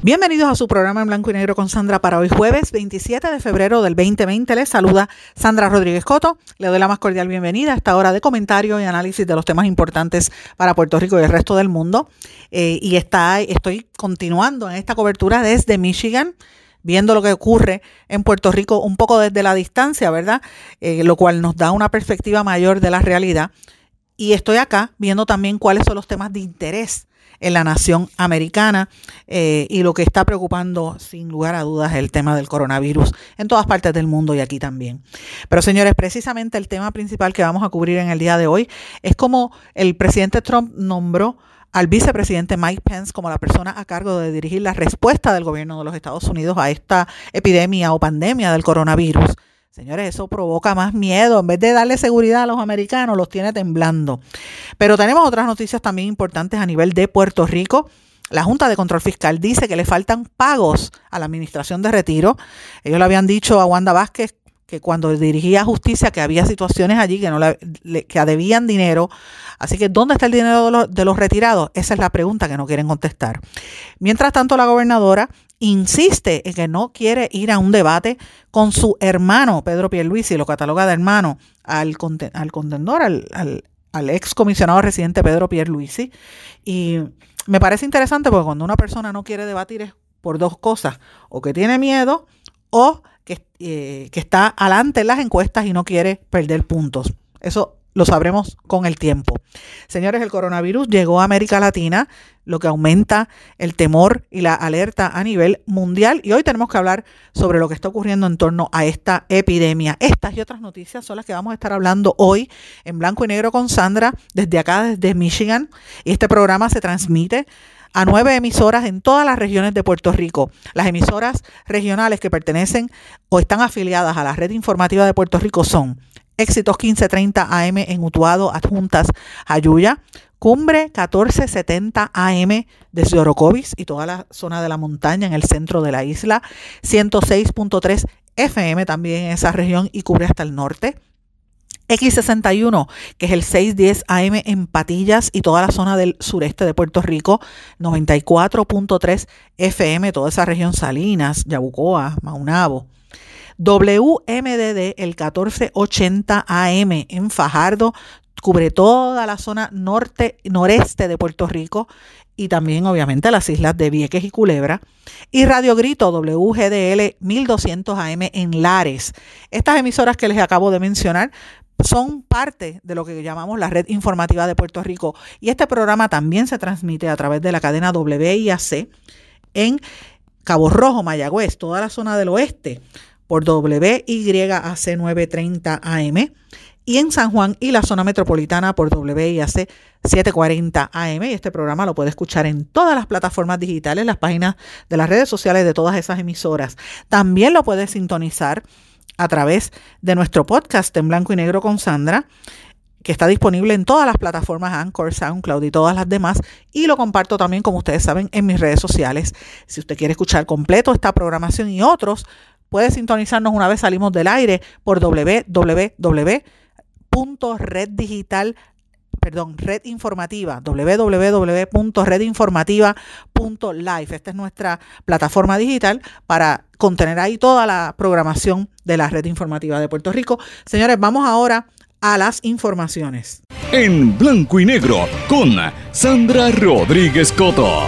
Bienvenidos a su programa en blanco y negro con Sandra para hoy jueves 27 de febrero del 2020. Les saluda Sandra Rodríguez Coto. Le doy la más cordial bienvenida a esta hora de comentario y análisis de los temas importantes para Puerto Rico y el resto del mundo. Eh, y está, estoy continuando en esta cobertura desde Michigan viendo lo que ocurre en Puerto Rico un poco desde la distancia, ¿verdad? Eh, lo cual nos da una perspectiva mayor de la realidad. Y estoy acá viendo también cuáles son los temas de interés en la nación americana eh, y lo que está preocupando sin lugar a dudas el tema del coronavirus en todas partes del mundo y aquí también. Pero señores, precisamente el tema principal que vamos a cubrir en el día de hoy es como el presidente Trump nombró al vicepresidente Mike Pence como la persona a cargo de dirigir la respuesta del gobierno de los Estados Unidos a esta epidemia o pandemia del coronavirus. Señores, eso provoca más miedo. En vez de darle seguridad a los americanos, los tiene temblando. Pero tenemos otras noticias también importantes a nivel de Puerto Rico. La Junta de Control Fiscal dice que le faltan pagos a la Administración de Retiro. Ellos le habían dicho a Wanda Vázquez que cuando dirigía justicia que había situaciones allí que no le, que debían dinero. Así que ¿dónde está el dinero de los, de los retirados? Esa es la pregunta que no quieren contestar. Mientras tanto, la gobernadora insiste en que no quiere ir a un debate con su hermano Pedro Pierluisi, lo cataloga de hermano al, al contendor, al, al, ex comisionado residente Pedro Pierluisi. Y me parece interesante porque cuando una persona no quiere debatir es por dos cosas, o que tiene miedo o eh, que, está adelante en las encuestas y no quiere perder puntos. Eso lo sabremos con el tiempo. Señores, el coronavirus llegó a América Latina, lo que aumenta el temor y la alerta a nivel mundial. Y hoy tenemos que hablar sobre lo que está ocurriendo en torno a esta epidemia. Estas y otras noticias son las que vamos a estar hablando hoy en blanco y negro con Sandra, desde acá, desde Michigan. Y este programa se transmite a nueve emisoras en todas las regiones de Puerto Rico. Las emisoras regionales que pertenecen o están afiliadas a la red informativa de Puerto Rico son Éxitos 1530 AM en Utuado, Adjuntas, Ayuya, Cumbre 1470 AM desde Orocovis y toda la zona de la montaña en el centro de la isla, 106.3 FM también en esa región y cubre hasta el norte. X61, que es el 610 AM en Patillas y toda la zona del sureste de Puerto Rico, 94.3 FM, toda esa región Salinas, Yabucoa, Maunabo. WMDD, el 1480 AM en Fajardo, cubre toda la zona norte, noreste de Puerto Rico y también obviamente las islas de Vieques y Culebra. Y Radio Grito WGDL 1200 AM en Lares. Estas emisoras que les acabo de mencionar son parte de lo que llamamos la red informativa de Puerto Rico. Y este programa también se transmite a través de la cadena WIAC en Cabo Rojo, Mayagüez, toda la zona del oeste, por WYAC 930 AM. Y en San Juan y la zona metropolitana por WIAC 740 AM. Y este programa lo puede escuchar en todas las plataformas digitales, las páginas de las redes sociales de todas esas emisoras. También lo puede sintonizar a través de nuestro podcast en blanco y negro con Sandra, que está disponible en todas las plataformas Anchor, SoundCloud y todas las demás. Y lo comparto también, como ustedes saben, en mis redes sociales. Si usted quiere escuchar completo esta programación y otros, puede sintonizarnos una vez salimos del aire por www.reddigital perdón, red informativa. Esta es nuestra plataforma digital para contener ahí toda la programación de la red informativa de Puerto Rico. Señores, vamos ahora a las informaciones. En blanco y negro con Sandra Rodríguez Coto.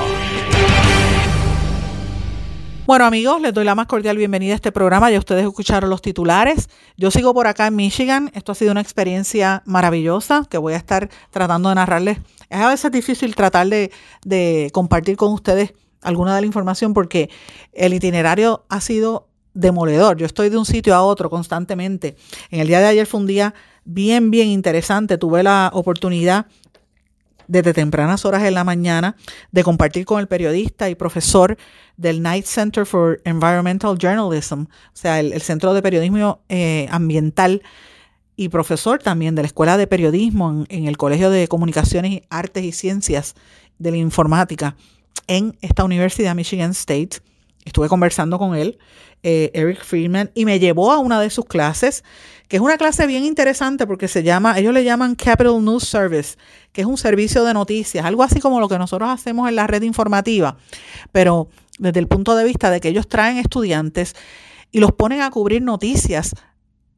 Bueno amigos, les doy la más cordial bienvenida a este programa. Ya ustedes escucharon los titulares. Yo sigo por acá en Michigan. Esto ha sido una experiencia maravillosa que voy a estar tratando de narrarles. Es a veces difícil tratar de, de compartir con ustedes alguna de la información porque el itinerario ha sido demoledor. Yo estoy de un sitio a otro constantemente. En el día de ayer fue un día bien, bien interesante. Tuve la oportunidad desde tempranas horas de la mañana, de compartir con el periodista y profesor del Knight Center for Environmental Journalism, o sea, el, Centro de Periodismo eh, Ambiental y profesor también de la Escuela de Periodismo en, el Colegio de Comunicaciones, Artes y Ciencias de la Informática en esta Universidad Michigan State. Estuve conversando con él, eh, Eric Friedman, y me llevó a una de sus clases, que es una clase bien interesante porque se llama, ellos le llaman Capital News Service, que es un servicio de noticias, algo así como lo que nosotros hacemos en la red informativa, pero desde el punto de vista de que ellos traen estudiantes y los ponen a cubrir noticias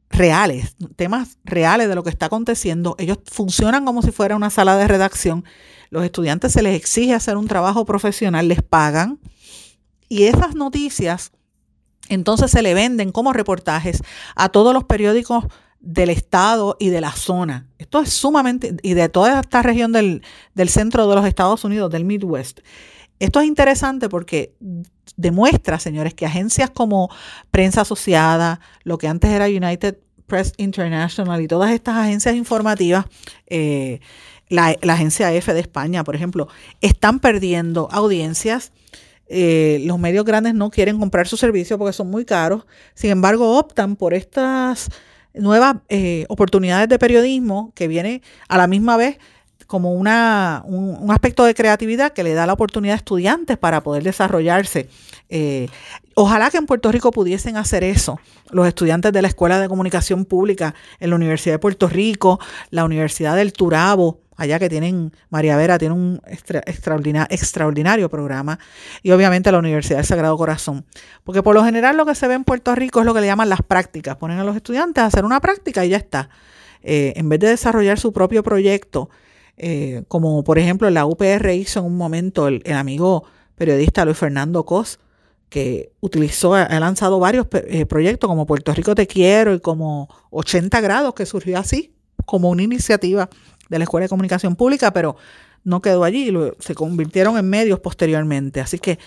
reales, temas reales de lo que está aconteciendo. Ellos funcionan como si fuera una sala de redacción. Los estudiantes se les exige hacer un trabajo profesional, les pagan. Y esas noticias entonces se le venden como reportajes a todos los periódicos del estado y de la zona. Esto es sumamente, y de toda esta región del, del centro de los Estados Unidos, del Midwest. Esto es interesante porque demuestra, señores, que agencias como Prensa Asociada, lo que antes era United Press International y todas estas agencias informativas, eh, la, agencia F de España, por ejemplo, están perdiendo audiencias. Eh, los medios grandes no quieren comprar su servicio porque son muy caros. Sin embargo, optan por estas nuevas eh, oportunidades de periodismo que viene a la misma vez como una, un, aspecto de creatividad que le da la oportunidad a estudiantes para poder desarrollarse. Eh, ojalá que en Puerto Rico pudiesen hacer eso, los estudiantes de la Escuela de Comunicación Pública en la Universidad de Puerto Rico, la Universidad del Turabo, allá que tienen, María Vera tiene un extraordinario, programa, y obviamente la Universidad del Sagrado Corazón. Porque por lo general lo que se ve en Puerto Rico es lo que le llaman las prácticas, ponen a los estudiantes a hacer una práctica y ya está. Eh, en vez de desarrollar su propio proyecto, eh, como por ejemplo la UPR hizo en un momento el, amigo periodista Luis Fernando Cos, que utilizó, ha lanzado varios eh, proyectos como Puerto Rico Te Quiero y como 80 grados, que surgió así, como una iniciativa de la Escuela de Comunicación Pública, pero no quedó allí, se convirtieron en medios posteriormente. Así que,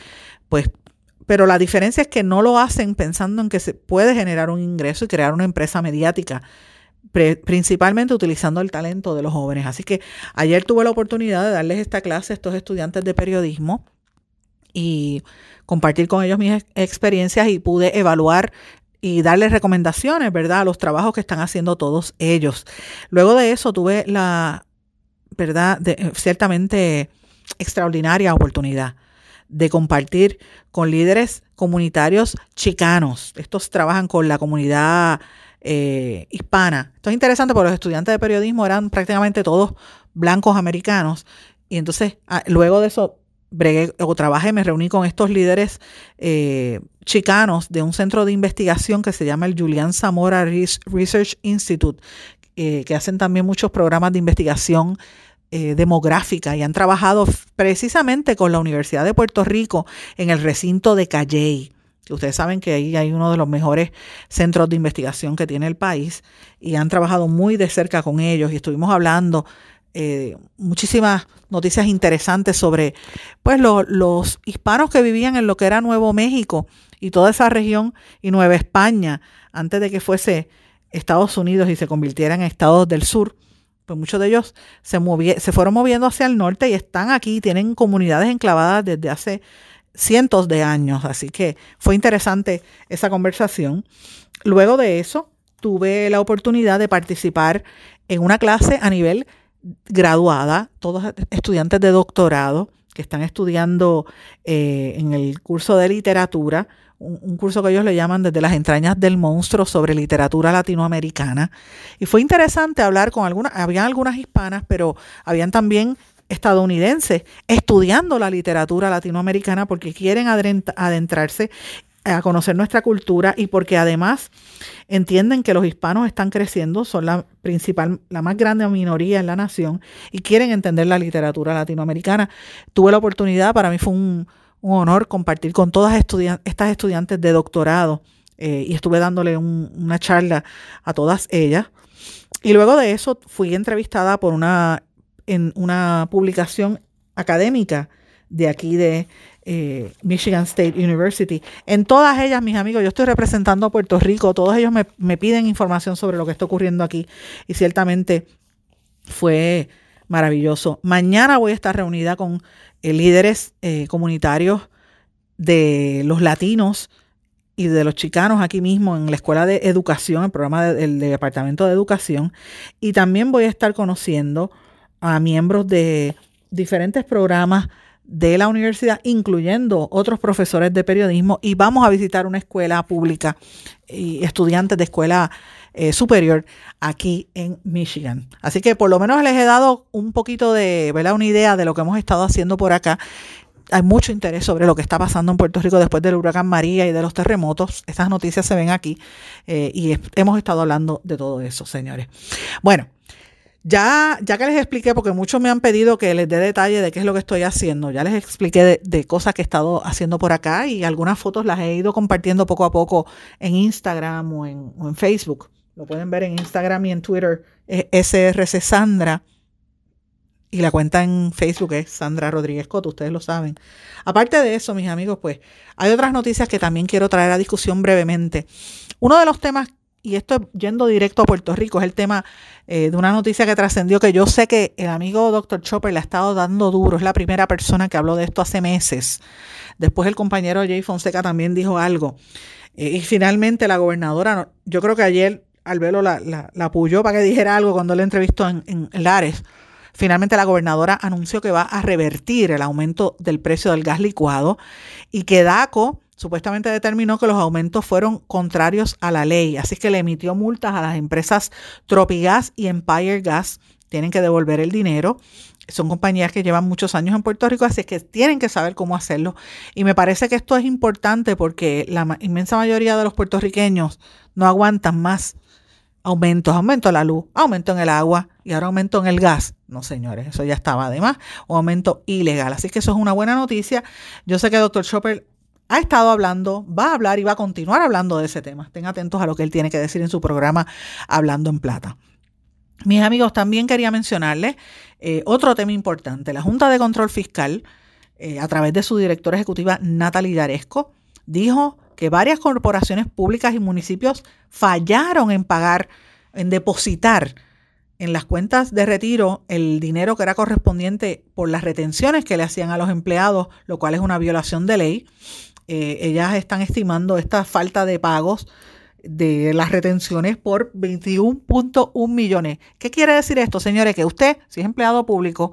pues, pero la diferencia es que no lo hacen pensando en que se puede generar un ingreso y crear una empresa mediática principalmente utilizando el talento de los jóvenes. Así que ayer tuve la oportunidad de darles esta clase a estos estudiantes de periodismo y compartir con ellos mis experiencias y pude evaluar y darles recomendaciones, ¿verdad?, a los trabajos que están haciendo todos ellos. Luego de eso tuve la, ¿verdad?, de, ciertamente extraordinaria oportunidad de compartir con líderes comunitarios chicanos. Estos trabajan con la comunidad eh, hispana. Esto es interesante porque los estudiantes de periodismo eran prácticamente todos blancos americanos. Y entonces, ah, luego de eso, bregué o trabajé, me reuní con estos líderes eh, chicanos de un centro de investigación que se llama el Julian Zamora Research Institute, eh, que hacen también muchos programas de investigación demográfica y han trabajado precisamente con la Universidad de Puerto Rico en el recinto de Calley ustedes saben que ahí hay uno de los mejores centros de investigación que tiene el país y han trabajado muy de cerca con ellos y estuvimos hablando eh, muchísimas noticias interesantes sobre pues los hispanos que vivían en lo que era Nuevo México y toda esa región y Nueva España antes de que fuese Estados Unidos y se convirtiera en estados del sur pues muchos de ellos se, se fueron moviendo hacia el norte y están aquí, tienen comunidades enclavadas desde hace cientos de años. Así que fue interesante esa conversación. Luego de eso, tuve la oportunidad de participar en una clase a nivel graduada, todos estudiantes de doctorado que están estudiando eh, en el curso de literatura, un, curso que ellos le llaman desde las entrañas del monstruo sobre literatura latinoamericana. Y fue interesante hablar con algunas, habían algunas hispanas, pero habían también estadounidenses estudiando la literatura latinoamericana porque quieren adentrarse a conocer nuestra cultura y porque además entienden que los hispanos están creciendo, son la principal, la más grande minoría en la nación y quieren entender la literatura latinoamericana. Tuve la oportunidad, para mí fue un, honor compartir con todas estas estudiantes de doctorado eh, y estuve dándole una charla a todas ellas. Y luego de eso fui entrevistada por una en una publicación académica de aquí de eh, Michigan State University. En todas ellas, mis amigos, yo estoy representando a Puerto Rico, todos ellos me, piden información sobre lo que está ocurriendo aquí y ciertamente fue Maravilloso. Mañana voy a estar reunida con eh, líderes eh, comunitarios de los latinos y de los chicanos aquí mismo en la Escuela de Educación, el programa del Departamento de Educación. Y también voy a estar conociendo a miembros de diferentes programas de la universidad, incluyendo otros profesores de periodismo, y vamos a visitar una escuela pública y estudiantes de escuela eh, superior aquí en Michigan. Así que por lo menos les he dado un poquito de, ¿verdad? Una idea de lo que hemos estado haciendo por acá. Hay mucho interés sobre lo que está pasando en Puerto Rico después del huracán María y de los terremotos. Esas noticias se ven aquí eh, y hemos estado hablando de todo eso, señores. Bueno, ya, ya que les expliqué, porque muchos me han pedido que les dé detalle de qué es lo que estoy haciendo, ya les expliqué de, cosas que he estado haciendo por acá y algunas fotos las he ido compartiendo poco a poco en Instagram o en, o en Facebook. Lo pueden ver en Instagram y en Twitter, es SRC Sandra. Y la cuenta en Facebook es Sandra Rodríguez Coto, ustedes lo saben. Aparte de eso, mis amigos, pues hay otras noticias que también quiero traer a discusión brevemente. Uno de los temas y esto yendo directo a Puerto Rico, es el tema eh, de una noticia que trascendió que yo sé que el amigo Dr. Chopper le ha estado dando duro, es la primera persona que habló de esto hace meses. Después el compañero Jay Fonseca también dijo algo. Eh, y finalmente la gobernadora, yo creo que ayer Albelo la, la, la apoyó para que dijera algo cuando le entrevistó en, en Lares. Finalmente la gobernadora anunció que va a revertir el aumento del precio del gas licuado y que DACO supuestamente determinó que los aumentos fueron contrarios a la ley, así que le emitió multas a las empresas Tropigas y Empire Gas. Tienen que devolver el dinero. Son compañías que llevan muchos años en Puerto Rico, así que tienen que saber cómo hacerlo. Y me parece que esto es importante porque la inmensa mayoría de los puertorriqueños no aguantan más aumentos, aumento en la luz, aumento en el agua y ahora aumento en el gas. No, señores, eso ya estaba además, o aumento ilegal. Así que eso es una buena noticia. Yo sé que doctor Chopper ha estado hablando, va a hablar y va a continuar hablando de ese tema. Estén atentos a lo que él tiene que decir en su programa Hablando en Plata. Mis amigos, también quería mencionarles eh, otro tema importante. La Junta de Control Fiscal, eh, a través de su directora ejecutiva Natalie Daresco, dijo que varias corporaciones públicas y municipios fallaron en pagar, en depositar en las cuentas de retiro el dinero que era correspondiente por las retenciones que le hacían a los empleados, lo cual es una violación de ley. Eh, ellas están estimando esta falta de pagos de las retenciones por 21.1 millones. ¿Qué quiere decir esto, señores? Que usted, si es empleado público,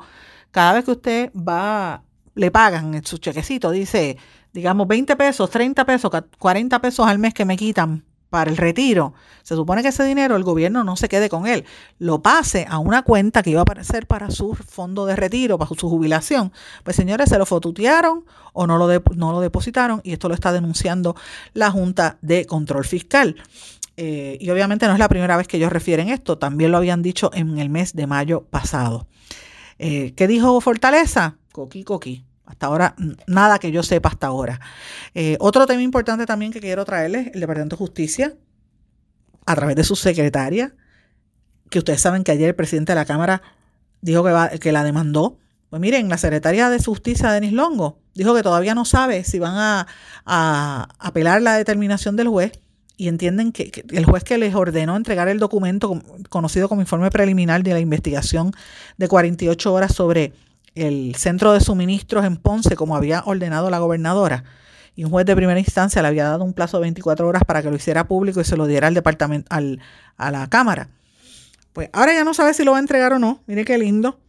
cada vez que usted va, le pagan en su chequecito, dice, digamos, 20 pesos, 30 pesos, 40 pesos al mes que me quitan para el retiro, se supone que ese dinero el gobierno no se quede con él, lo pase a una cuenta que iba a aparecer para su fondo de retiro, para su jubilación. Pues señores, se lo fotutearon o no lo, no lo depositaron y esto lo está denunciando la Junta de Control Fiscal. Eh, y obviamente no es la primera vez que ellos refieren esto, también lo habían dicho en el mes de mayo pasado. Eh, ¿Qué dijo Fortaleza? Coqui, coqui. Hasta ahora, nada que yo sepa hasta ahora. Eh, otro tema importante también que quiero traerles, el Departamento de Justicia, a través de su secretaria, que ustedes saben que ayer el presidente de la Cámara dijo que, que la demandó. Pues miren, la secretaria de Justicia, Denis Longo, dijo que todavía no sabe si van a, a apelar la determinación del juez y entienden que, el juez que les ordenó entregar el documento conocido como informe preliminar de la investigación de 48 horas sobre el centro de suministros en Ponce, como había ordenado la gobernadora, y un juez de primera instancia le había dado un plazo de 24 horas para que lo hiciera público y se lo diera al departamento, al, a la Cámara. Pues ahora ya no sabe si lo va a entregar o no. Mire qué lindo.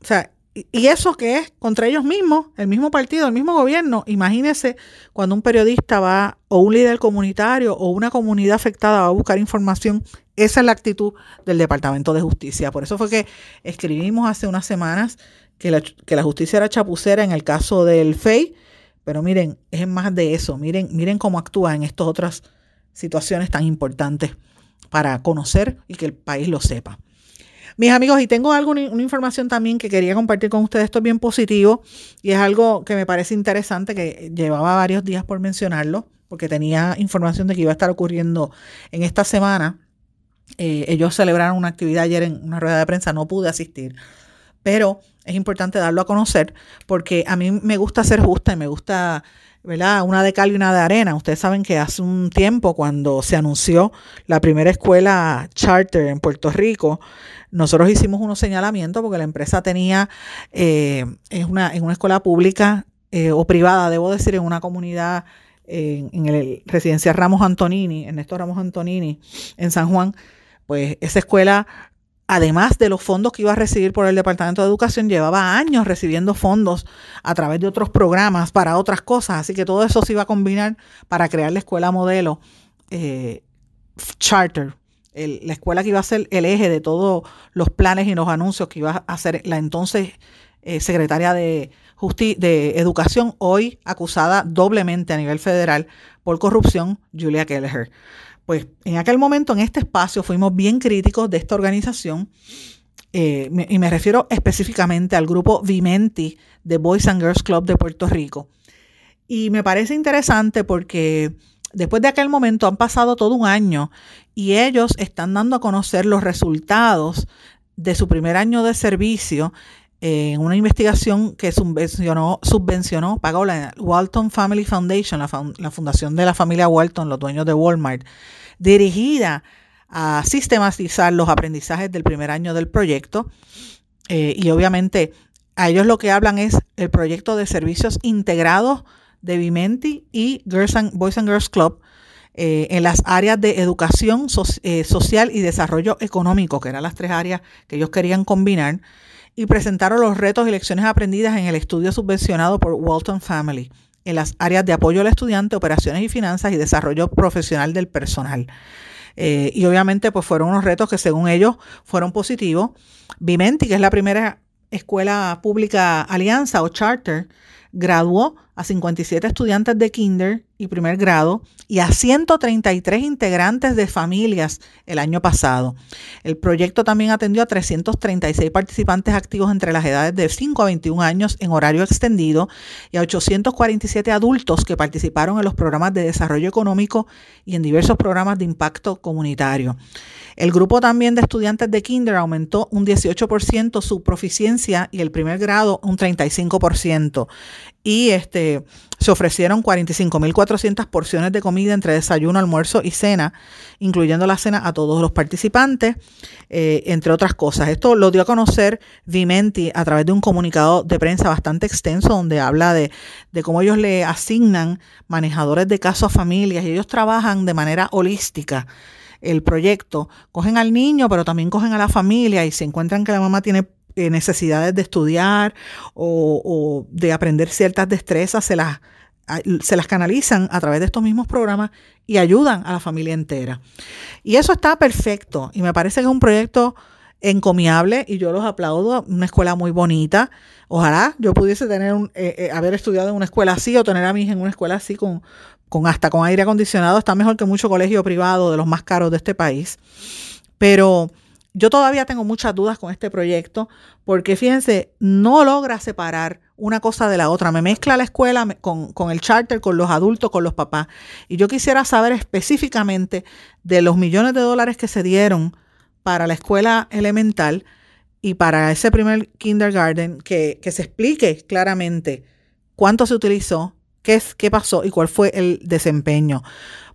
O sea, y eso que es contra ellos mismos, el mismo partido, el mismo gobierno. Imagínese cuando un periodista va, o un líder comunitario, o una comunidad afectada va a buscar información. Esa es la actitud del Departamento de Justicia. Por eso fue que escribimos hace unas semanas que la, justicia era chapucera en el caso del FEI, pero miren, es más de eso, miren, miren cómo actúa en estas otras situaciones tan importantes para conocer y que el país lo sepa. Mis amigos, y tengo algo, una información también que quería compartir con ustedes, esto es bien positivo y es algo que me parece interesante, que llevaba varios días por mencionarlo, porque tenía información de que iba a estar ocurriendo en esta semana. Eh, ellos celebraron una actividad ayer en una rueda de prensa, no pude asistir, pero es importante darlo a conocer porque a mí me gusta ser justa y me gusta, ¿verdad? Una de cal y una de arena. Ustedes saben que hace un tiempo cuando se anunció la primera escuela charter en Puerto Rico, nosotros hicimos unos señalamientos porque la empresa tenía, eh, es una, en una escuela pública eh, o privada, debo decir, en una comunidad en, en el residencia Ramos Antonini, en Ernesto Ramos Antonini, en San Juan, pues esa escuela además de los fondos que iba a recibir por el Departamento de Educación, llevaba años recibiendo fondos a través de otros programas para otras cosas, así que todo eso se iba a combinar para crear la escuela modelo eh, charter, la escuela que iba a ser el eje de todos los planes y los anuncios que iba a hacer la entonces eh, secretaria de, de Educación, hoy acusada doblemente a nivel federal por corrupción, Julia Kelleher. Pues en aquel momento, en este espacio, fuimos bien críticos de esta organización. Eh, y me refiero específicamente al grupo Vimenti de Boys and Girls Club de Puerto Rico. Y me parece interesante porque después de aquel momento han pasado todo un año y ellos están dando a conocer los resultados de su primer año de servicio en una investigación que subvencionó, subvencionó pagó la Walton Family Foundation, la, fundación de la familia Walton, los dueños de Walmart, dirigida a sistematizar los aprendizajes del primer año del proyecto. Eh, y obviamente a ellos lo que hablan es el proyecto de servicios integrados de Vimenti y Girls and, Boys and Girls Club eh, en las áreas de educación eh, social y desarrollo económico, que eran las tres áreas que ellos querían combinar y presentaron los retos y lecciones aprendidas en el estudio subvencionado por Walton Family en las áreas de apoyo al estudiante, operaciones y finanzas y desarrollo profesional del personal. Eh, y obviamente pues fueron unos retos que según ellos fueron positivos. Vimenti, que es la primera escuela pública alianza o charter, graduó a 57 estudiantes de kinder y primer grado y a 133 integrantes de familias el año pasado. El proyecto también atendió a 336 participantes activos entre las edades de 5 a 21 años en horario extendido y a 847 adultos que participaron en los programas de desarrollo económico y en diversos programas de impacto comunitario. El grupo también de estudiantes de kinder aumentó un 18% su proficiencia y el primer grado un 35%. Y este, se ofrecieron 45.400 porciones de comida entre desayuno, almuerzo y cena, incluyendo la cena a todos los participantes, eh, entre otras cosas. Esto lo dio a conocer Vimenti a través de un comunicado de prensa bastante extenso donde habla de, de cómo ellos le asignan manejadores de casos a familias y ellos trabajan de manera holística el proyecto. Cogen al niño, pero también cogen a la familia y se encuentran que la mamá tiene eh, necesidades de estudiar o, de aprender ciertas destrezas, se las, se las canalizan a través de estos mismos programas y ayudan a la familia entera. Y eso está perfecto y me parece que es un proyecto encomiable y yo los aplaudo, una escuela muy bonita. Ojalá yo pudiese tener un, eh, eh, haber estudiado en una escuela así o tener a mi hija en una escuela así con, con hasta con aire acondicionado, está mejor que mucho colegio privado de los más caros de este país. Pero yo todavía tengo muchas dudas con este proyecto porque fíjense, no logra separar una cosa de la otra. Me mezcla la escuela con, con, el charter, con los adultos, con los papás. Y yo quisiera saber específicamente de los millones de dólares que se dieron para la escuela elemental y para ese primer kindergarten, que, que se explique claramente cuánto se utilizó, qué, es, qué pasó y cuál fue el desempeño.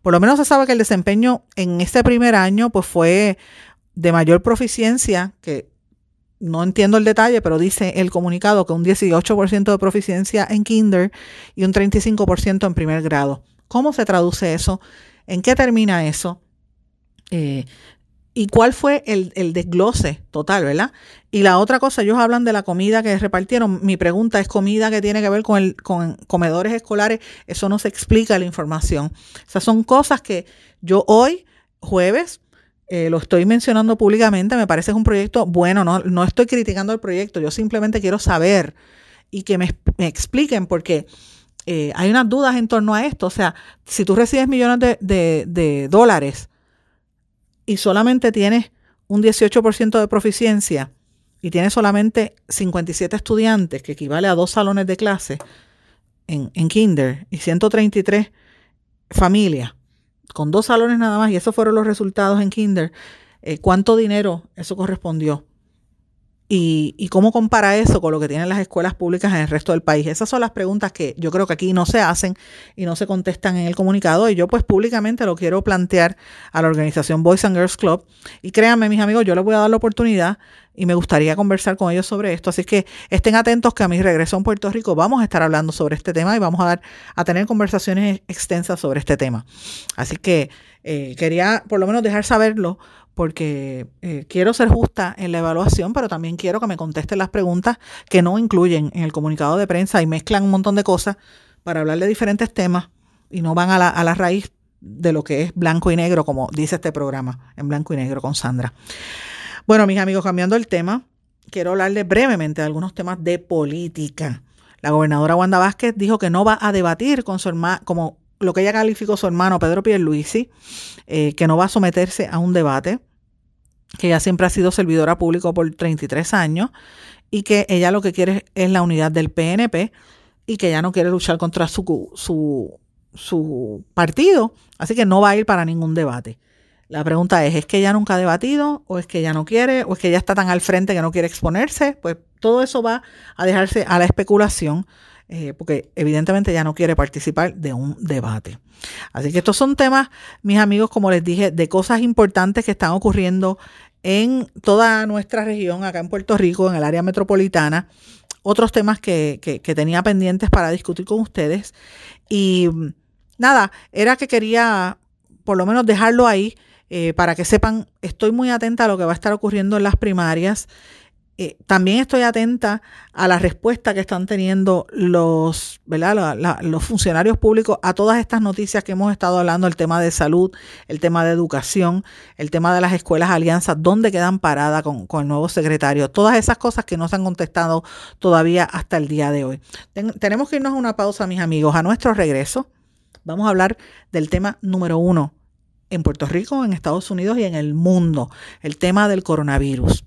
Por lo menos se sabe que el desempeño en este primer año pues fue de mayor proficiencia, que no entiendo el detalle, pero dice el comunicado que un 18% de proficiencia en kinder y un 35% en primer grado. ¿Cómo se traduce eso? ¿En qué termina eso? Eh, y cuál fue el, desglose total, ¿verdad? Y la otra cosa, ellos hablan de la comida que repartieron. Mi pregunta es comida que tiene que ver con, el, con comedores escolares. Eso no se explica la información. O sea, son cosas que yo hoy, jueves, eh, lo estoy mencionando públicamente. Me parece que es un proyecto bueno. No, no estoy criticando el proyecto. Yo simplemente quiero saber y que me, expliquen porque... Eh, hay unas dudas en torno a esto. O sea, si tú recibes millones de dólares, y solamente tienes un 18% de proficiencia y tienes solamente 57 estudiantes, que equivale a dos salones de clase en, kinder, y 133 familias, con dos salones nada más, y esos fueron los resultados en kinder, eh, ¿cuánto dinero eso correspondió? Y, cómo compara eso con lo que tienen las escuelas públicas en el resto del país. Esas son las preguntas que yo creo que aquí no se hacen y no se contestan en el comunicado y yo pues públicamente lo quiero plantear a la organización Boys and Girls Club y créanme mis amigos, yo les voy a dar la oportunidad y me gustaría conversar con ellos sobre esto. Así que estén atentos que a mi regreso a Puerto Rico vamos a estar hablando sobre este tema y vamos a, dar, a tener conversaciones extensas sobre este tema. Así que eh, quería por lo menos dejar saberlo porque eh, quiero ser justa en la evaluación, pero también quiero que me contesten las preguntas que no incluyen en el comunicado de prensa y mezclan un montón de cosas para hablar de diferentes temas y no van a la, a la raíz de lo que es blanco y negro, como dice este programa, en blanco y negro con Sandra. Bueno, mis amigos, cambiando el tema, quiero hablarles brevemente de algunos temas de política. La gobernadora Wanda Vázquez dijo que no va a debatir con su hermano, como lo que ella calificó su hermano Pedro Pierluisi, eh, que no va a someterse a un debate que ella siempre ha sido servidora pública por 33 años y que ella lo que quiere es la unidad del PNP y que ella no quiere luchar contra su, su, su partido, así que no va a ir para ningún debate. La pregunta es, ¿es que ella nunca ha debatido o es que ella no quiere o es que ella está tan al frente que no quiere exponerse? Pues todo eso va a dejarse a la especulación eh, porque evidentemente ya no quiere participar de un debate. Así que estos son temas, mis amigos, como les dije, de cosas importantes que están ocurriendo en toda nuestra región, acá en Puerto Rico, en el área metropolitana. Otros temas que, que, tenía pendientes para discutir con ustedes. Y nada, era que quería por lo menos dejarlo ahí eh, para que sepan, estoy muy atenta a lo que va a estar ocurriendo en las primarias. Eh, también estoy atenta a la respuesta que están teniendo los, los funcionarios públicos a todas estas noticias que hemos estado hablando, el tema de salud, el tema de educación, el tema de las escuelas alianzas, dónde quedan paradas con, el nuevo secretario, todas esas cosas que no se han contestado todavía hasta el día de hoy. tenemos que irnos a una pausa, mis amigos. A nuestro regreso vamos a hablar del tema número uno en Puerto Rico, en Estados Unidos y en el mundo, el tema del coronavirus.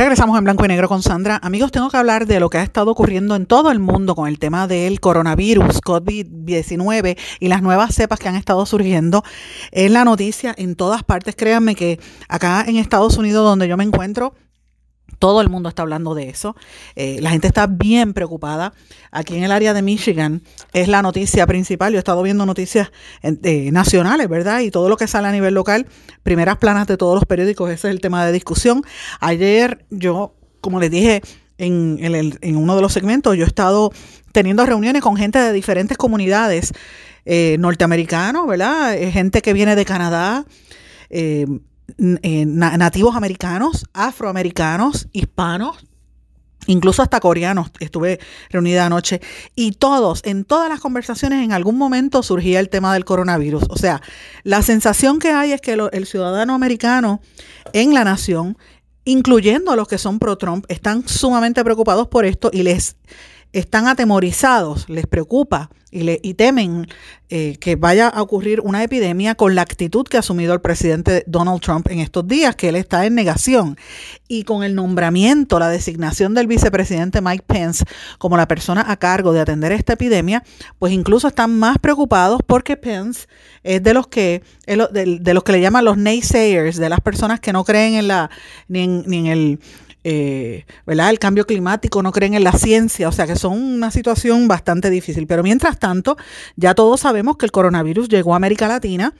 Regresamos en blanco y negro con Sandra. Amigos, tengo que hablar de lo que ha estado ocurriendo en todo el mundo con el tema del coronavirus, COVID-19 y las nuevas cepas que han estado surgiendo. Es la noticia en todas partes. Créanme que acá en Estados Unidos, donde yo me encuentro, todo el mundo está hablando de eso. Eh, la gente está bien preocupada. Aquí en el área de Michigan es la noticia principal. Yo he estado viendo noticias eh, nacionales, ¿verdad? Y todo lo que sale a nivel local, primeras planas de todos los periódicos, ese es el tema de discusión. Ayer yo, como les dije en, uno de los segmentos, yo he estado teniendo reuniones con gente de diferentes comunidades eh, norteamericanos, ¿verdad? gente que viene de Canadá. Eh, eh, nativos americanos, afroamericanos, hispanos, incluso hasta coreanos, estuve reunida anoche, y todos, en todas las conversaciones, en algún momento surgía el tema del coronavirus. O sea, la sensación que hay es que el ciudadano americano en la nación, incluyendo a los que son pro-Trump, están sumamente preocupados por esto y les están atemorizados, les preocupa y, le, y temen eh, que vaya a ocurrir una epidemia con la actitud que ha asumido el presidente Donald Trump en estos días, que él está en negación. Y con el nombramiento, la designación del vicepresidente Mike Pence como la persona a cargo de atender esta epidemia, pues incluso están más preocupados porque Pence es de los que, de, los que le llaman los naysayers, de las personas que no creen en la, ni ni en el eh, ¿verdad? El cambio climático, no creen en la ciencia, o sea que son una situación bastante difícil. Pero mientras tanto, ya todos sabemos que el coronavirus llegó a América Latina.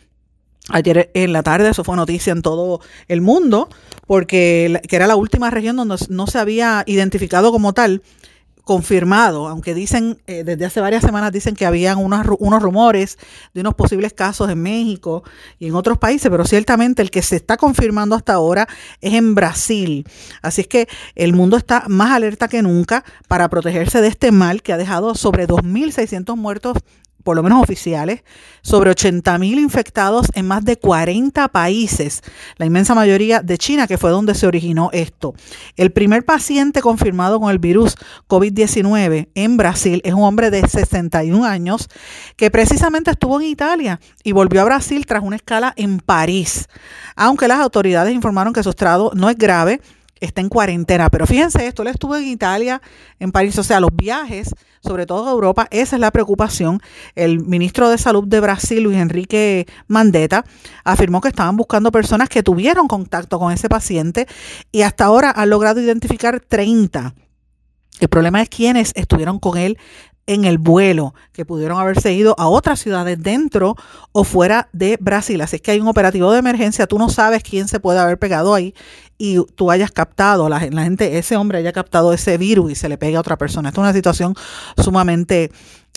Ayer en la tarde eso fue noticia en todo el mundo, porque que era la última región donde no se había identificado como tal confirmado, aunque dicen, eh, desde hace varias semanas dicen que habían unos, unos rumores de unos posibles casos en México y en otros países, pero ciertamente el que se está confirmando hasta ahora es en Brasil. Así es que el mundo está más alerta que nunca para protegerse de este mal que ha dejado sobre 2.600 muertos por lo menos oficiales, sobre 80.000 infectados en más de 40 países, la inmensa mayoría de China, que fue donde se originó esto. El primer paciente confirmado con el virus COVID-19 en Brasil es un hombre de 61 años que precisamente estuvo en Italia y volvió a Brasil tras una escala en París, aunque las autoridades informaron que su estrado no es grave, está en cuarentena. Pero fíjense esto, él estuvo en Italia, en París, o sea, los viajes, sobre todo a Europa, esa es la preocupación. El ministro de Salud de Brasil, Luis Enrique Mandetta, afirmó que estaban buscando personas que tuvieron contacto con ese paciente y hasta ahora han logrado identificar 30. El problema es quienes estuvieron con él en el vuelo, que pudieron haberse ido a otras ciudades dentro o fuera de Brasil. Así es que hay un operativo de emergencia, tú no sabes quién se puede haber pegado ahí y tú hayas captado, la, gente, ese hombre haya captado ese virus y se le pegue a otra persona. Esta es una situación sumamente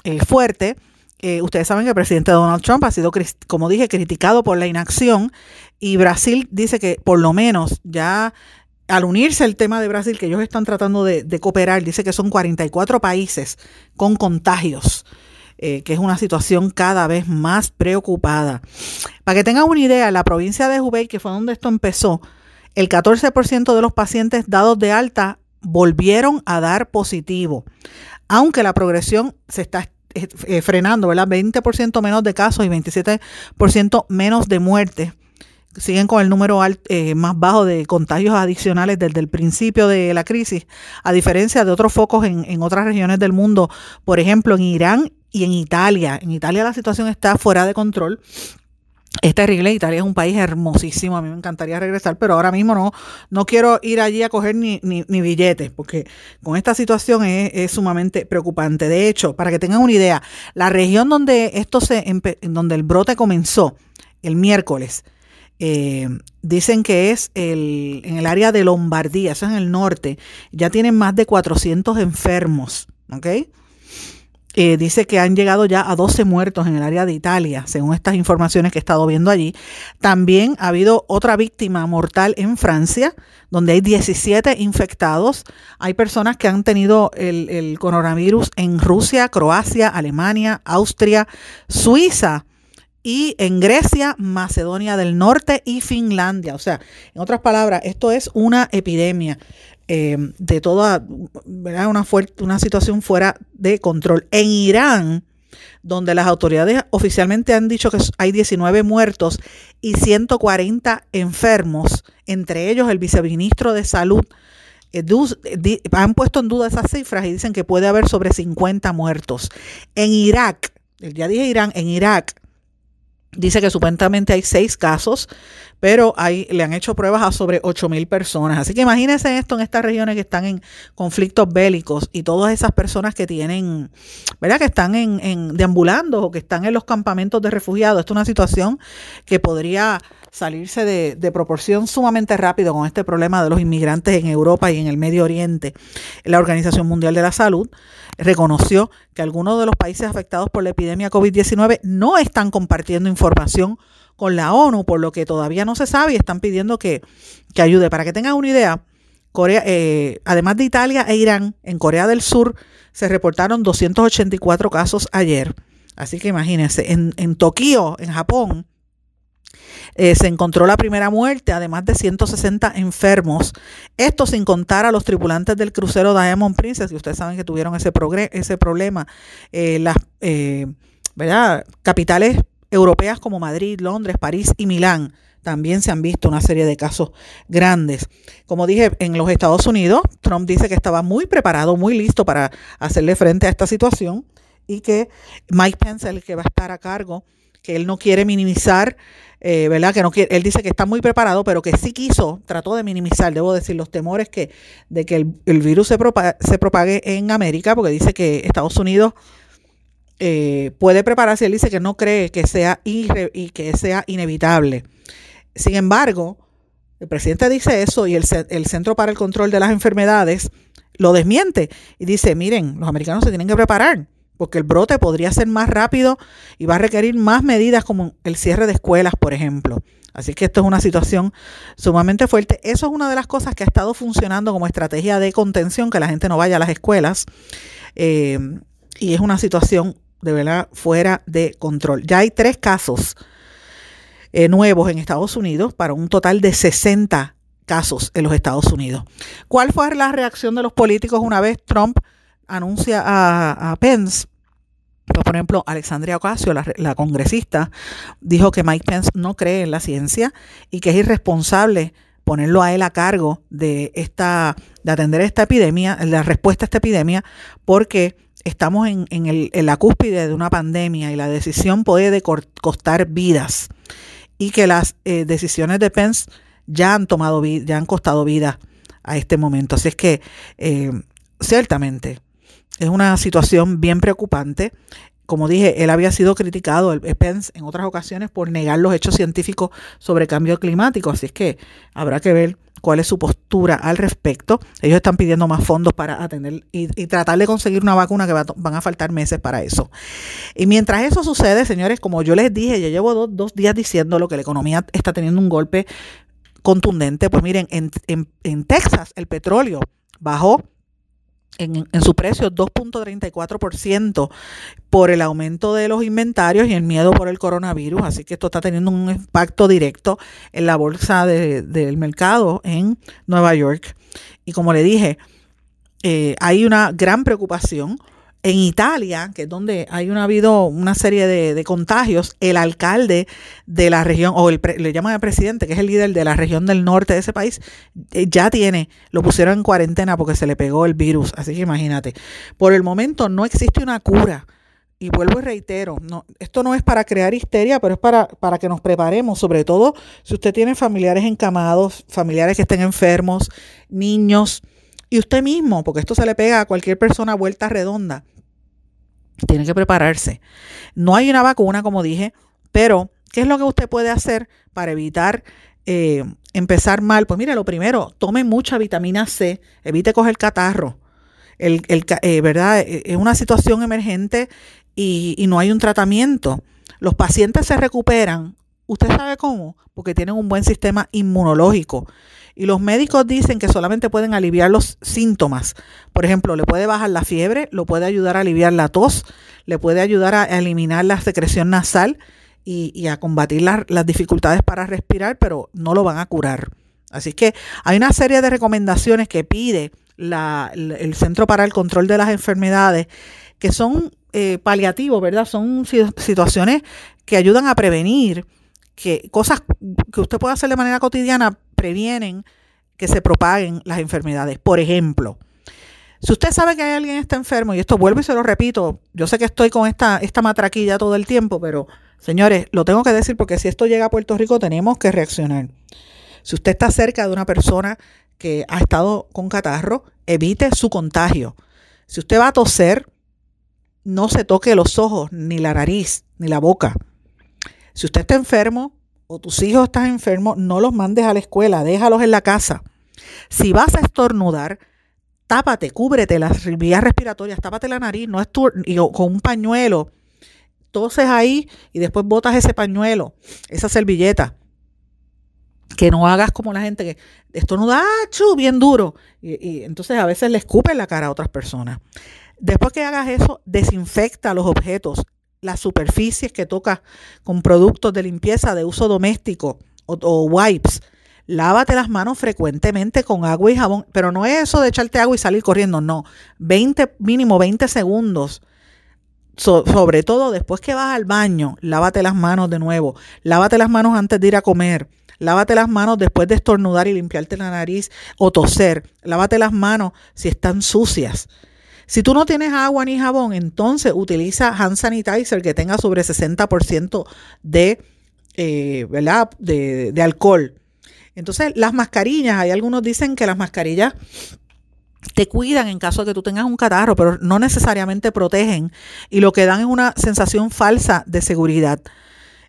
eh, fuerte. Eh, ustedes saben que el presidente Donald Trump ha sido, como dije, criticado por la inacción y Brasil dice que por lo menos ya al unirse el tema de Brasil, que ellos están tratando de, cooperar, dice que son 44 países con contagios, eh, que es una situación cada vez más preocupada. Para que tengan una idea, la provincia de Hubei, que fue donde esto empezó, el 14% de los pacientes dados de alta volvieron a dar positivo, aunque la progresión se está eh, frenando, ¿verdad? 20% menos de casos y 27% menos de muertes siguen con el número eh, más bajo de contagios adicionales desde el principio de la crisis, a diferencia de otros focos en, otras regiones del mundo, por ejemplo en Irán y en Italia. En Italia la situación está fuera de control. Es terrible, Italia es un país hermosísimo, a mí me encantaría regresar, pero ahora mismo no, no quiero ir allí a coger ni, ni, billetes, porque con esta situación es, es, sumamente preocupante. De hecho, para que tengan una idea, la región donde esto se donde el brote comenzó, el miércoles, eh, dicen que es el, en el área de Lombardía, eso es en el norte, ya tienen más de 400 enfermos, ¿ok? Eh, dice que han llegado ya a 12 muertos en el área de Italia, según estas informaciones que he estado viendo allí. También ha habido otra víctima mortal en Francia, donde hay 17 infectados. Hay personas que han tenido el, el coronavirus en Rusia, Croacia, Alemania, Austria, Suiza y en Grecia, Macedonia del Norte y Finlandia. O sea, en otras palabras, esto es una epidemia eh, de toda. Una, una situación fuera de control. En Irán, donde las autoridades oficialmente han dicho que hay 19 muertos y 140 enfermos, entre ellos el viceministro de Salud, eh, han puesto en duda esas cifras y dicen que puede haber sobre 50 muertos. En Irak, ya dije Irán, en Irak, Dice que supuestamente hay seis casos, pero hay, le han hecho pruebas a sobre ocho mil personas. Así que imagínense esto en estas regiones que están en conflictos bélicos y todas esas personas que tienen, ¿verdad? Que están en, en deambulando o que están en los campamentos de refugiados. Esto es una situación que podría salirse de, proporción sumamente rápido con este problema de los inmigrantes en Europa y en el Medio Oriente. La Organización Mundial de la Salud reconoció que algunos de los países afectados por la epidemia COVID-19 no están compartiendo información con la ONU, por lo que todavía no se sabe y están pidiendo que, ayude. Para que tengan una idea, Corea, eh, además de Italia e Irán, en Corea del Sur se reportaron 284 casos ayer. Así que imagínense, en, en Tokio, en Japón, eh, se encontró la primera muerte, además de 160 enfermos. Esto sin contar a los tripulantes del crucero Diamond Princess, y ustedes saben que tuvieron ese, ese problema. Eh, las capitales europeas como Madrid, Londres, París y Milán también se han visto una serie de casos grandes. Como dije, en los Estados Unidos, Trump dice que estaba muy preparado, muy listo para hacerle frente a esta situación y que Mike Pence, el que va a estar a cargo, que él no quiere minimizar eh, ¿verdad? Que no quiere, él dice que está muy preparado, pero que sí quiso, trató de minimizar, debo decir, los temores que, de que el, virus se, se propague en América, porque dice que Estados Unidos eh, puede prepararse, él dice que no cree que sea, y que sea inevitable. Sin embargo, el presidente dice eso y el, el Centro para el Control de las Enfermedades lo desmiente y dice, miren, los americanos se tienen que preparar porque el brote podría ser más rápido y va a requerir más medidas como el cierre de escuelas, por ejemplo. Así que esto es una situación sumamente fuerte. Eso es una de las cosas que ha estado funcionando como estrategia de contención, que la gente no vaya a las escuelas. Eh, y es una situación de verdad fuera de control. Ya hay tres casos eh, nuevos en Estados Unidos para un total de 60 casos en los Estados Unidos. ¿Cuál fue la reacción de los políticos una vez Trump anuncia a, Pence? Pues, por ejemplo, Alexandria Ocasio, la, la, congresista, dijo que Mike Pence no cree en la ciencia y que es irresponsable ponerlo a él a cargo de esta, de atender esta epidemia, la respuesta a esta epidemia, porque estamos en, en, el, en la cúspide de una pandemia y la decisión puede costar vidas y que las eh, decisiones de Pence ya han tomado ya han costado vida a este momento. Así es que eh, ciertamente es una situación bien preocupante. Como dije, él había sido criticado, el Pence, en otras ocasiones por negar los hechos científicos sobre cambio climático. Así es que habrá que ver cuál es su postura al respecto. Ellos están pidiendo más fondos para atender y, tratar de conseguir una vacuna que van a faltar meses para eso. Y mientras eso sucede, señores, como yo les dije, yo llevo dos, días diciendo lo que la economía está teniendo un golpe contundente. Pues miren, en, en Texas el petróleo bajó en, su precio 2.34% por el aumento de los inventarios y el miedo por el coronavirus. Así que esto está teniendo un impacto directo en la bolsa del mercado en Nueva York. Y como le dije, eh, hay una gran preocupación en Italia, que es donde una, habido una serie de, contagios, el alcalde de la región, o el le llaman al presidente, que es el líder de la región del norte de ese país, eh, ya tiene, lo pusieron en cuarentena porque se le pegó el virus. Así que imagínate, por el momento no existe una cura. Y vuelvo y reitero, no, esto no es para crear histeria, pero es para, para que nos preparemos, sobre todo si usted tiene familiares encamados, familiares que estén enfermos, niños, y usted mismo, porque esto se le pega a cualquier persona vuelta redonda tiene que prepararse. No hay una vacuna, como dije, pero ¿qué es lo que usted puede hacer para evitar eh, empezar mal? Pues mire, lo primero, tome mucha vitamina C, evite coger catarro. El, eh, ¿Verdad? Eh, es una situación emergente y, y no hay un tratamiento. Los pacientes se recuperan. ¿Usted sabe cómo? Porque tienen un buen sistema inmunológico. Y los médicos dicen que solamente pueden aliviar los síntomas. Por ejemplo, le puede bajar la fiebre, lo puede ayudar a aliviar la tos, le puede ayudar a eliminar la secreción nasal y, a combatir las dificultades para respirar, pero no lo van a curar. Así que hay una serie de recomendaciones que pide el Centro para el Control de las Enfermedades que son eh, paliativos, ¿verdad? Son situaciones que ayudan a prevenir que cosas que usted puede hacer de manera cotidiana previenen que se propaguen las enfermedades. Por ejemplo, si usted sabe que hay alguien está enfermo, y esto vuelvo y se lo repito, yo sé que estoy con esta, esta matraquilla todo el tiempo, pero señores, lo tengo que decir porque si esto llega a Puerto Rico tenemos que reaccionar. Si usted está cerca de una persona que ha estado con catarro, evite su contagio. Si usted va a toser, no se toque los ojos, ni la nariz, ni la boca. Si usted está enfermo tus hijos están enfermos, no los mandes a la escuela, déjalos en la casa. Si vas a estornudar, tápate, cúbrete las vías respiratorias, tápate la nariz, no es con un pañuelo. Toses ahí y después botas ese pañuelo, esa servilleta. Que no hagas como la gente que estornuda, ¡ah, bien duro. Y, y entonces a veces le escupen la cara a otras personas. Después que hagas eso, desinfecta los objetos las superficies que tocas con productos de limpieza de uso doméstico o, wipes. Lávate las manos frecuentemente con agua y jabón, pero no es eso de echarte agua y salir corriendo, no. 20, mínimo 20 segundos. sobre todo después que vas al baño, lávate las manos de nuevo. Lávate las manos antes de ir a comer. Lávate las manos después de estornudar y limpiarte la nariz o toser. Lávate las manos si están sucias. Si tú no tienes agua ni jabón, entonces utiliza hand sanitizer que tenga sobre 60% de, eh, ¿verdad? De, alcohol. Entonces, las mascarillas, hay algunos dicen que las mascarillas te cuidan en caso de que tú tengas un catarro, pero no necesariamente protegen y lo que dan es una sensación falsa de seguridad.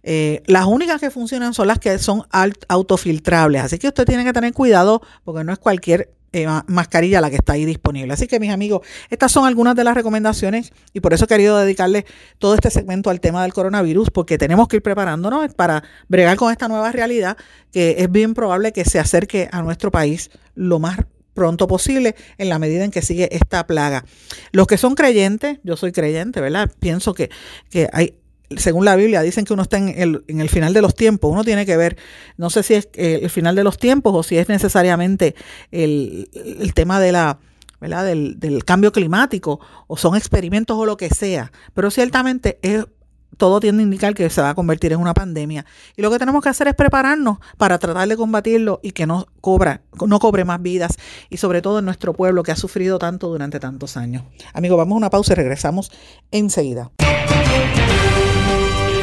Eh, las únicas que funcionan son las que son autofiltrables, así que usted tiene que tener cuidado porque no es cualquier eh, mascarilla la que está ahí disponible. Así que mis amigos, estas son algunas de las recomendaciones y por eso he querido dedicarle todo este segmento al tema del coronavirus porque tenemos que ir preparándonos para bregar con esta nueva realidad que es bien probable que se acerque a nuestro país lo más pronto posible en la medida en que sigue esta plaga. Los que son creyentes, yo soy creyente, ¿verdad? Pienso que, que hay, según la Biblia, dicen que uno está en el, en el, final de los tiempos. Uno tiene que ver, no sé si es el final de los tiempos o si es necesariamente el, el tema de la, ¿verdad? Del, del, cambio climático o son experimentos o lo que sea. Pero ciertamente es todo tiende a indicar que se va a convertir en una pandemia. Y lo que tenemos que hacer es prepararnos para tratar de combatirlo y que no, cobra, no cobre más vidas. Y sobre todo en nuestro pueblo que ha sufrido tanto durante tantos años. Amigos, vamos a una pausa y regresamos enseguida.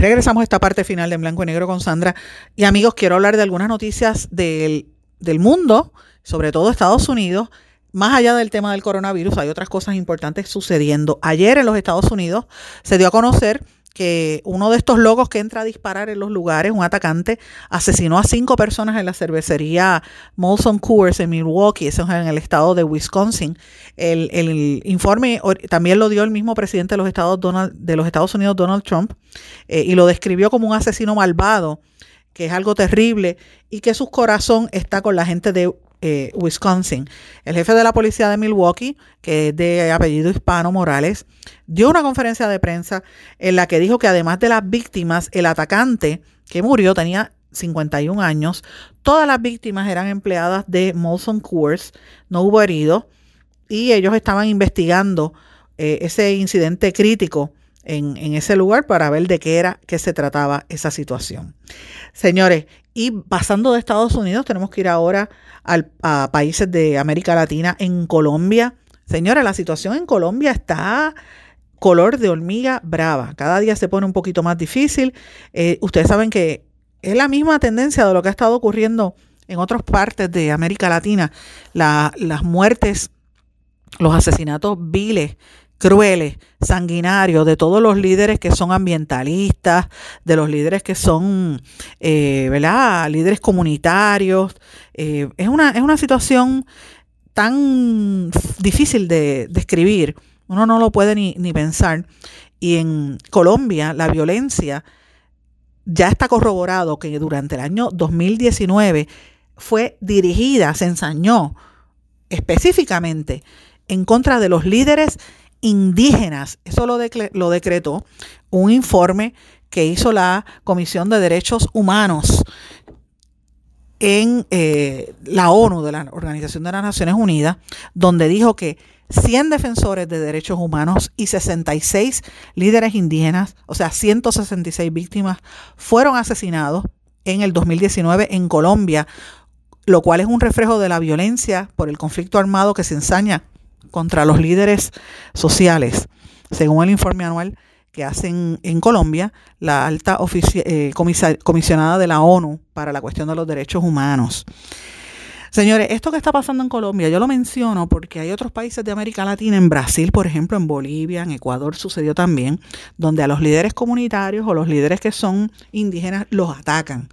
Regresamos a esta parte final de Blanco y Negro con Sandra. Y amigos, quiero hablar de algunas noticias del, del mundo, sobre todo Estados Unidos. Más allá del tema del coronavirus, hay otras cosas importantes sucediendo. Ayer en los Estados Unidos se dio a conocer que uno de estos locos que entra a disparar en los lugares, un atacante, asesinó a cinco personas en la cervecería Molson Coors en Milwaukee, eso es en el estado de Wisconsin. El, informe también lo dio el mismo presidente de los Estados, Donald, de los Estados Unidos, Donald Trump, eh, y lo describió como un asesino malvado, que es algo terrible, y que su corazón está con la gente de eh, Wisconsin. El jefe de la policía de Milwaukee, que es de apellido hispano Morales, dio una conferencia de prensa en la que dijo que además de las víctimas, el atacante que murió tenía 51 años. Todas las víctimas eran empleadas de Molson Coors, no hubo heridos y ellos estaban investigando eh, ese incidente crítico en, ese lugar para ver de qué era que se trataba esa situación. Señores, y pasando de Estados Unidos, tenemos que ir ahora a países de América Latina, en Colombia. Señora, la situación en Colombia está color de hormiga brava. Cada día se pone un poquito más difícil. Eh, ustedes saben que es la misma tendencia de lo que ha estado ocurriendo en otras partes de América Latina. las muertes, los asesinatos viles crueles, sanguinarios de todos los líderes que son ambientalistas, de los líderes que son, eh, ¿verdad? Líderes comunitarios. Eh, es, una, es una situación tan difícil de describir, uno no lo puede ni, ni pensar. Y en Colombia la violencia ya está corroborado que durante el año 2019 fue dirigida, se ensañó específicamente en contra de los líderes indígenas. Eso lo, lo decretó un informe que hizo la Comisión de Derechos Humanos. en eh, la ONU, de la Organización de las Naciones Unidas, donde dijo que 100 defensores de derechos humanos y 66 líderes indígenas, o sea, 166 víctimas, fueron asesinados en el 2019 en Colombia, lo cual es un reflejo de la violencia por el conflicto armado que se ensaña contra los líderes sociales, según el informe anual que hacen en Colombia la alta eh, comisionada de la ONU para la cuestión de los derechos humanos. Señores, esto que está pasando en Colombia, yo lo menciono porque hay otros países de América Latina, en Brasil, por ejemplo, en Bolivia, en Ecuador sucedió también, donde a los líderes comunitarios o los líderes que son indígenas los atacan.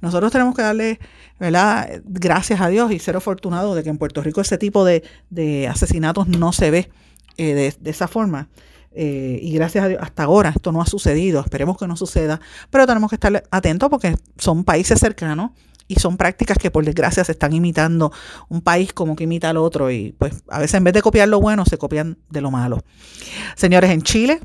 Nosotros tenemos que darle, ¿verdad? Gracias a Dios y ser afortunados de que en Puerto Rico ese tipo de, asesinatos no se ve eh, de, de esa forma. Eh, y gracias a Dios, hasta ahora esto no ha sucedido, esperemos que no suceda, pero tenemos que estar atentos porque son países cercanos y son prácticas que por desgracia se están imitando un país como que imita al otro y pues a veces en vez de copiar lo bueno se copian de lo malo. Señores, en Chile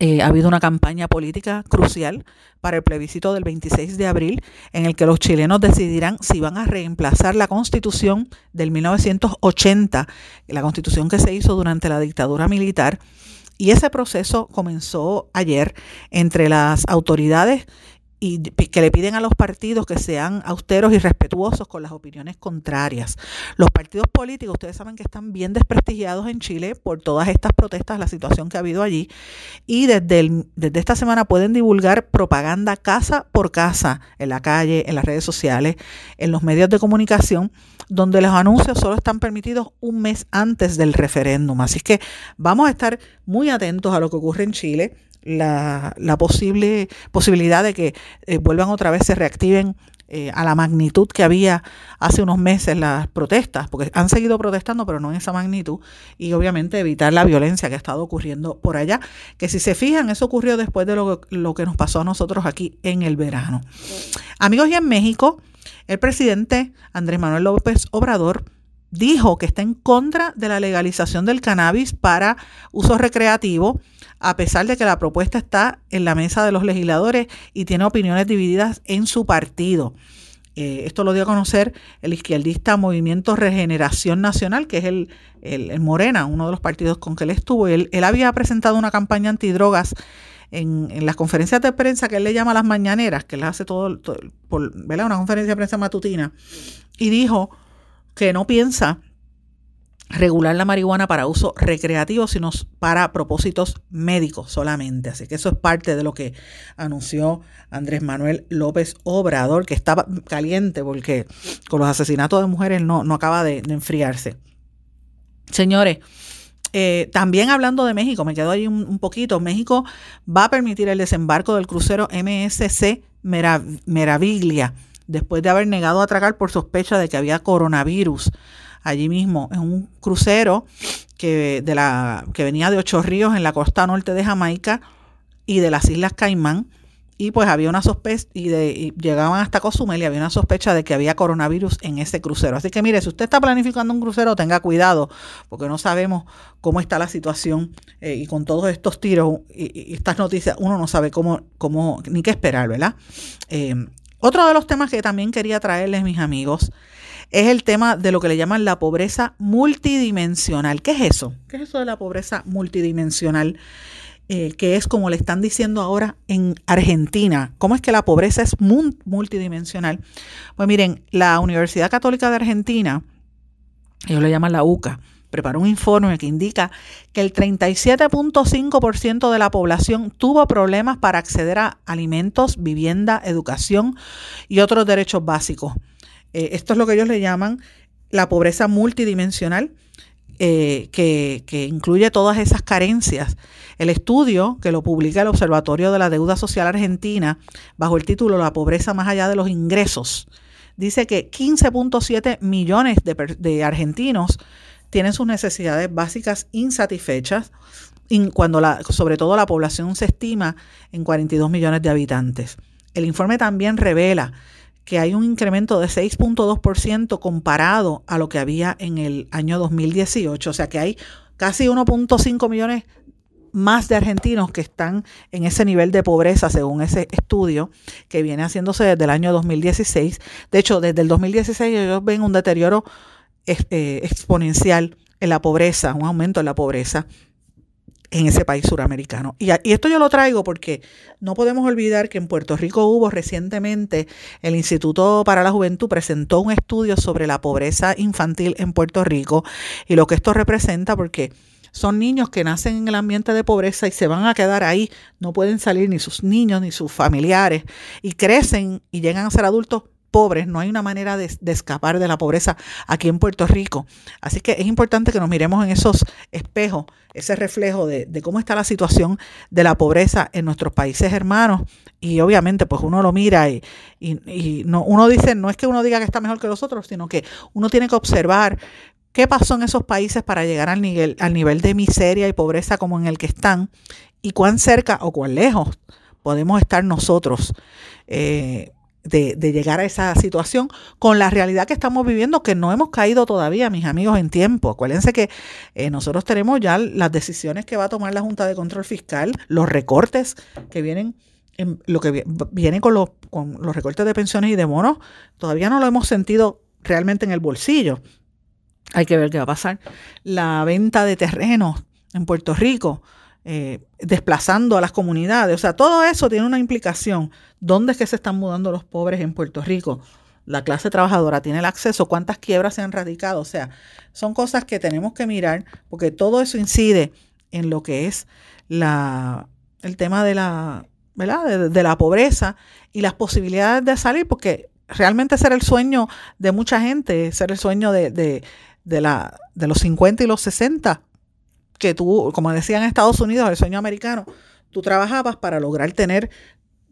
eh, ha habido una campaña política crucial para el plebiscito del 26 de abril en el que los chilenos decidirán si van a reemplazar la constitución del 1980, la constitución que se hizo durante la dictadura militar. Y ese proceso comenzó ayer entre las autoridades y que le piden a los partidos que sean austeros y respetuosos con las opiniones contrarias. Los partidos políticos, ustedes saben que están bien desprestigiados en Chile por todas estas protestas, la situación que ha habido allí, y desde, desde esta semana pueden divulgar propaganda casa por casa, en la calle, en las redes sociales, en los medios de comunicación, donde los anuncios solo están permitidos un mes antes del referéndum. Así que vamos a estar muy atentos a lo que ocurre en Chile la, posible posibilidad de que eh, vuelvan otra vez, se reactiven eh, a la magnitud que había hace unos meses las protestas, porque han seguido protestando, pero no en esa magnitud, y obviamente evitar la violencia que ha estado ocurriendo por allá, que si se fijan, eso ocurrió después de lo, lo que nos pasó a nosotros aquí en el verano. Amigos, y en México, el presidente Andrés Manuel López Obrador dijo que está en contra de la legalización del cannabis para uso recreativo a pesar de que la propuesta está en la mesa de los legisladores y tiene opiniones divididas en su partido. Eh, esto lo dio a conocer el izquierdista Movimiento Regeneración Nacional, que es el, el, Morena, uno de los partidos con que él estuvo. Él, él había presentado una campaña antidrogas en, en, las conferencias de prensa que él le llama las mañaneras, que él hace todo, por, una conferencia de prensa matutina, y dijo que no piensa regular la marihuana para uso recreativo, sino para propósitos médicos solamente. Así que eso es parte de lo que anunció Andrés Manuel López Obrador, que estaba caliente porque con los asesinatos de mujeres no, no acaba de, enfriarse. Señores, eh, también hablando de México, me quedo ahí un, poquito. México va a permitir el desembarco del crucero MSC Meraviglia después de haber negado a atracar por sospecha de que había coronavirus allí mismo. Es un crucero que, de la, que venía de Ocho Ríos en la costa norte de Jamaica y de las Islas Caimán. Y pues había una sospecha, y, de, llegaban hasta Cozumel y había una sospecha de que había coronavirus en ese crucero. Así que mire, si usted está planificando un crucero, tenga cuidado, porque no sabemos cómo está la situación eh, y con todos estos tiros y, estas noticias, uno no sabe cómo, cómo ni qué esperar, ¿verdad? Eh, otro de los temas que también quería traerles, mis amigos, es el tema de lo que le llaman la pobreza multidimensional. ¿Qué es eso? ¿Qué es eso de la pobreza multidimensional? Eh, que es como le están diciendo ahora en Argentina. ¿Cómo es que la pobreza es multidimensional? Pues miren, la Universidad Católica de Argentina, ellos le llaman la UCA, preparó un informe que indica que el 37.5% de la población tuvo problemas para acceder a alimentos, vivienda, educación y otros derechos básicos. Eh, esto es lo que ellos le llaman la pobreza multidimensional, eh, que, que, incluye todas esas carencias. El estudio que lo publica el Observatorio de la Deuda Social Argentina, bajo el título La pobreza más allá de los ingresos, dice que 15.7 millones de, de, argentinos tienen sus necesidades básicas insatisfechas, cuando la, sobre todo la población se estima en 42 millones de habitantes. El informe también revela que hay un incremento de 6.2% comparado a lo que había en el año 2018. O sea que hay casi 1.5 millones más de argentinos que están en ese nivel de pobreza, según ese estudio que viene haciéndose desde el año 2016. De hecho, desde el 2016 ellos ven un deterioro exponencial en la pobreza, un aumento en la pobreza en ese país suramericano. Y, y, esto yo lo traigo porque no podemos olvidar que en Puerto Rico hubo recientemente, el Instituto para la Juventud presentó un estudio sobre la pobreza infantil en Puerto Rico y lo que esto representa porque son niños que nacen en el ambiente de pobreza y se van a quedar ahí, no pueden salir ni sus niños ni sus familiares y crecen y llegan a ser adultos pobres, no hay una manera de, escapar de la pobreza aquí en Puerto Rico. Así que es importante que nos miremos en esos espejos, ese reflejo de, cómo está la situación de la pobreza en nuestros países hermanos. Y obviamente, pues uno lo mira y, no, uno dice, no es que uno diga que está mejor que los otros, sino que uno tiene que observar qué pasó en esos países para llegar al nivel, al nivel de miseria y pobreza como en el que están y cuán cerca o cuán lejos podemos estar nosotros. Eh, de, llegar a esa situación con la realidad que estamos viviendo, que no hemos caído todavía, mis amigos, en tiempo. Acuérdense que eh, nosotros tenemos ya las decisiones que va a tomar la Junta de Control Fiscal, los recortes que vienen, en, lo que viene con los, con los recortes de pensiones y de bonos, todavía no lo hemos sentido realmente en el bolsillo. Hay que ver qué va a pasar. La venta de terrenos en Puerto Rico, eh, desplazando a las comunidades. O sea, todo eso tiene una implicación. ¿Dónde es que se están mudando los pobres en Puerto Rico? La clase trabajadora tiene el acceso, cuántas quiebras se han radicado. O sea, son cosas que tenemos que mirar porque todo eso incide en lo que es la, el tema de la, ¿verdad? De, la pobreza y las posibilidades de salir, porque realmente ser el sueño de mucha gente, ser el sueño de, de, la, de los 50 y los 60, que tú, como decían en Estados Unidos, el sueño americano, tú trabajabas para lograr tener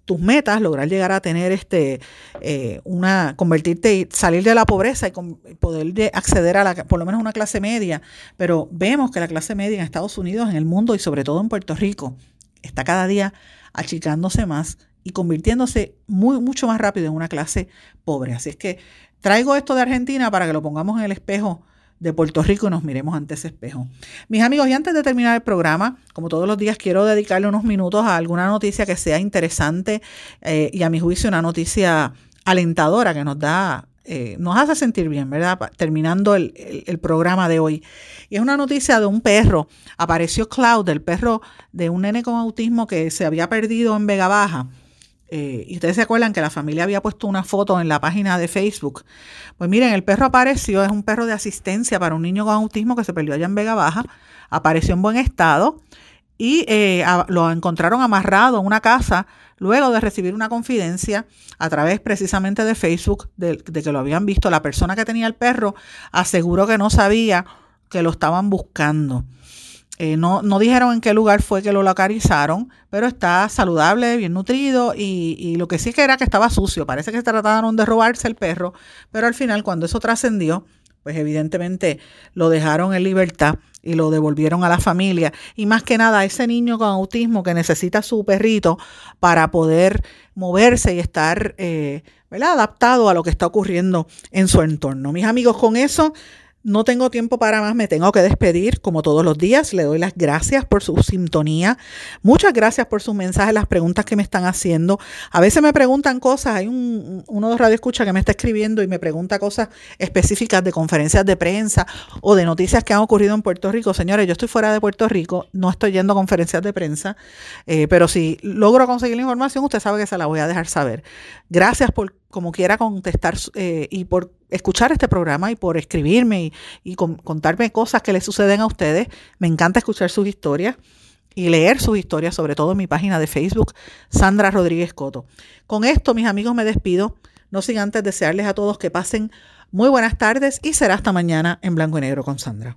tus metas, lograr llegar a tener este eh, una convertirte y salir de la pobreza y poder acceder a la por lo menos una clase media, pero vemos que la clase media en Estados Unidos, en el mundo y sobre todo en Puerto Rico está cada día achicándose más y convirtiéndose muy mucho más rápido en una clase pobre. Así es que traigo esto de Argentina para que lo pongamos en el espejo de Puerto Rico y nos miremos ante ese espejo. Mis amigos, y antes de terminar el programa, como todos los días, quiero dedicarle unos minutos a alguna noticia que sea interesante eh, y a mi juicio una noticia alentadora que nos da, eh, nos hace sentir bien, ¿verdad? Terminando el, el, programa de hoy. Y es una noticia de un perro. Apareció Cloud, el perro de un nene con autismo que se había perdido en Vega Baja eh, y ustedes se acuerdan que la familia había puesto una foto en la página de Facebook. Pues miren, el perro apareció, es un perro de asistencia para un niño con autismo que se perdió allá en Vega Baja, apareció en buen estado y eh, lo encontraron amarrado en una casa luego de recibir una confidencia a través precisamente de Facebook de, de que lo habían visto. La persona que tenía el perro aseguró que no sabía que lo estaban buscando. Eh, no, no, dijeron en qué lugar fue que lo localizaron, pero está saludable, bien nutrido y, lo que sí que era que estaba sucio. Parece que trataron de robarse el perro, pero al final cuando eso trascendió, pues evidentemente lo dejaron en libertad y lo devolvieron a la familia. Y más que nada, ese niño con autismo que necesita su perrito para poder moverse y estar eh, adaptado a lo que está ocurriendo en su entorno. Mis amigos, con eso no tengo tiempo para más, me tengo que despedir como todos los días. Le doy las gracias por su sintonía. Muchas gracias por sus mensajes, las preguntas que me están haciendo. A veces me preguntan cosas, hay un, uno de Radio Escucha que me está escribiendo y me pregunta cosas específicas de conferencias de prensa o de noticias que han ocurrido en Puerto Rico. Señores, yo estoy fuera de Puerto Rico, no estoy yendo a conferencias de prensa, eh, pero si logro conseguir la información, usted sabe que se la voy a dejar saber. Gracias por como quiera contestar eh, y por escuchar este programa y por escribirme y, contarme cosas que le suceden a ustedes. Me encanta escuchar sus historias y leer sus historias, sobre todo en mi página de Facebook, Sandra Rodríguez Coto. Con esto, mis amigos, me despido. No sin antes desearles a todos que pasen muy buenas tardes y será hasta mañana en Blanco y Negro con Sandra.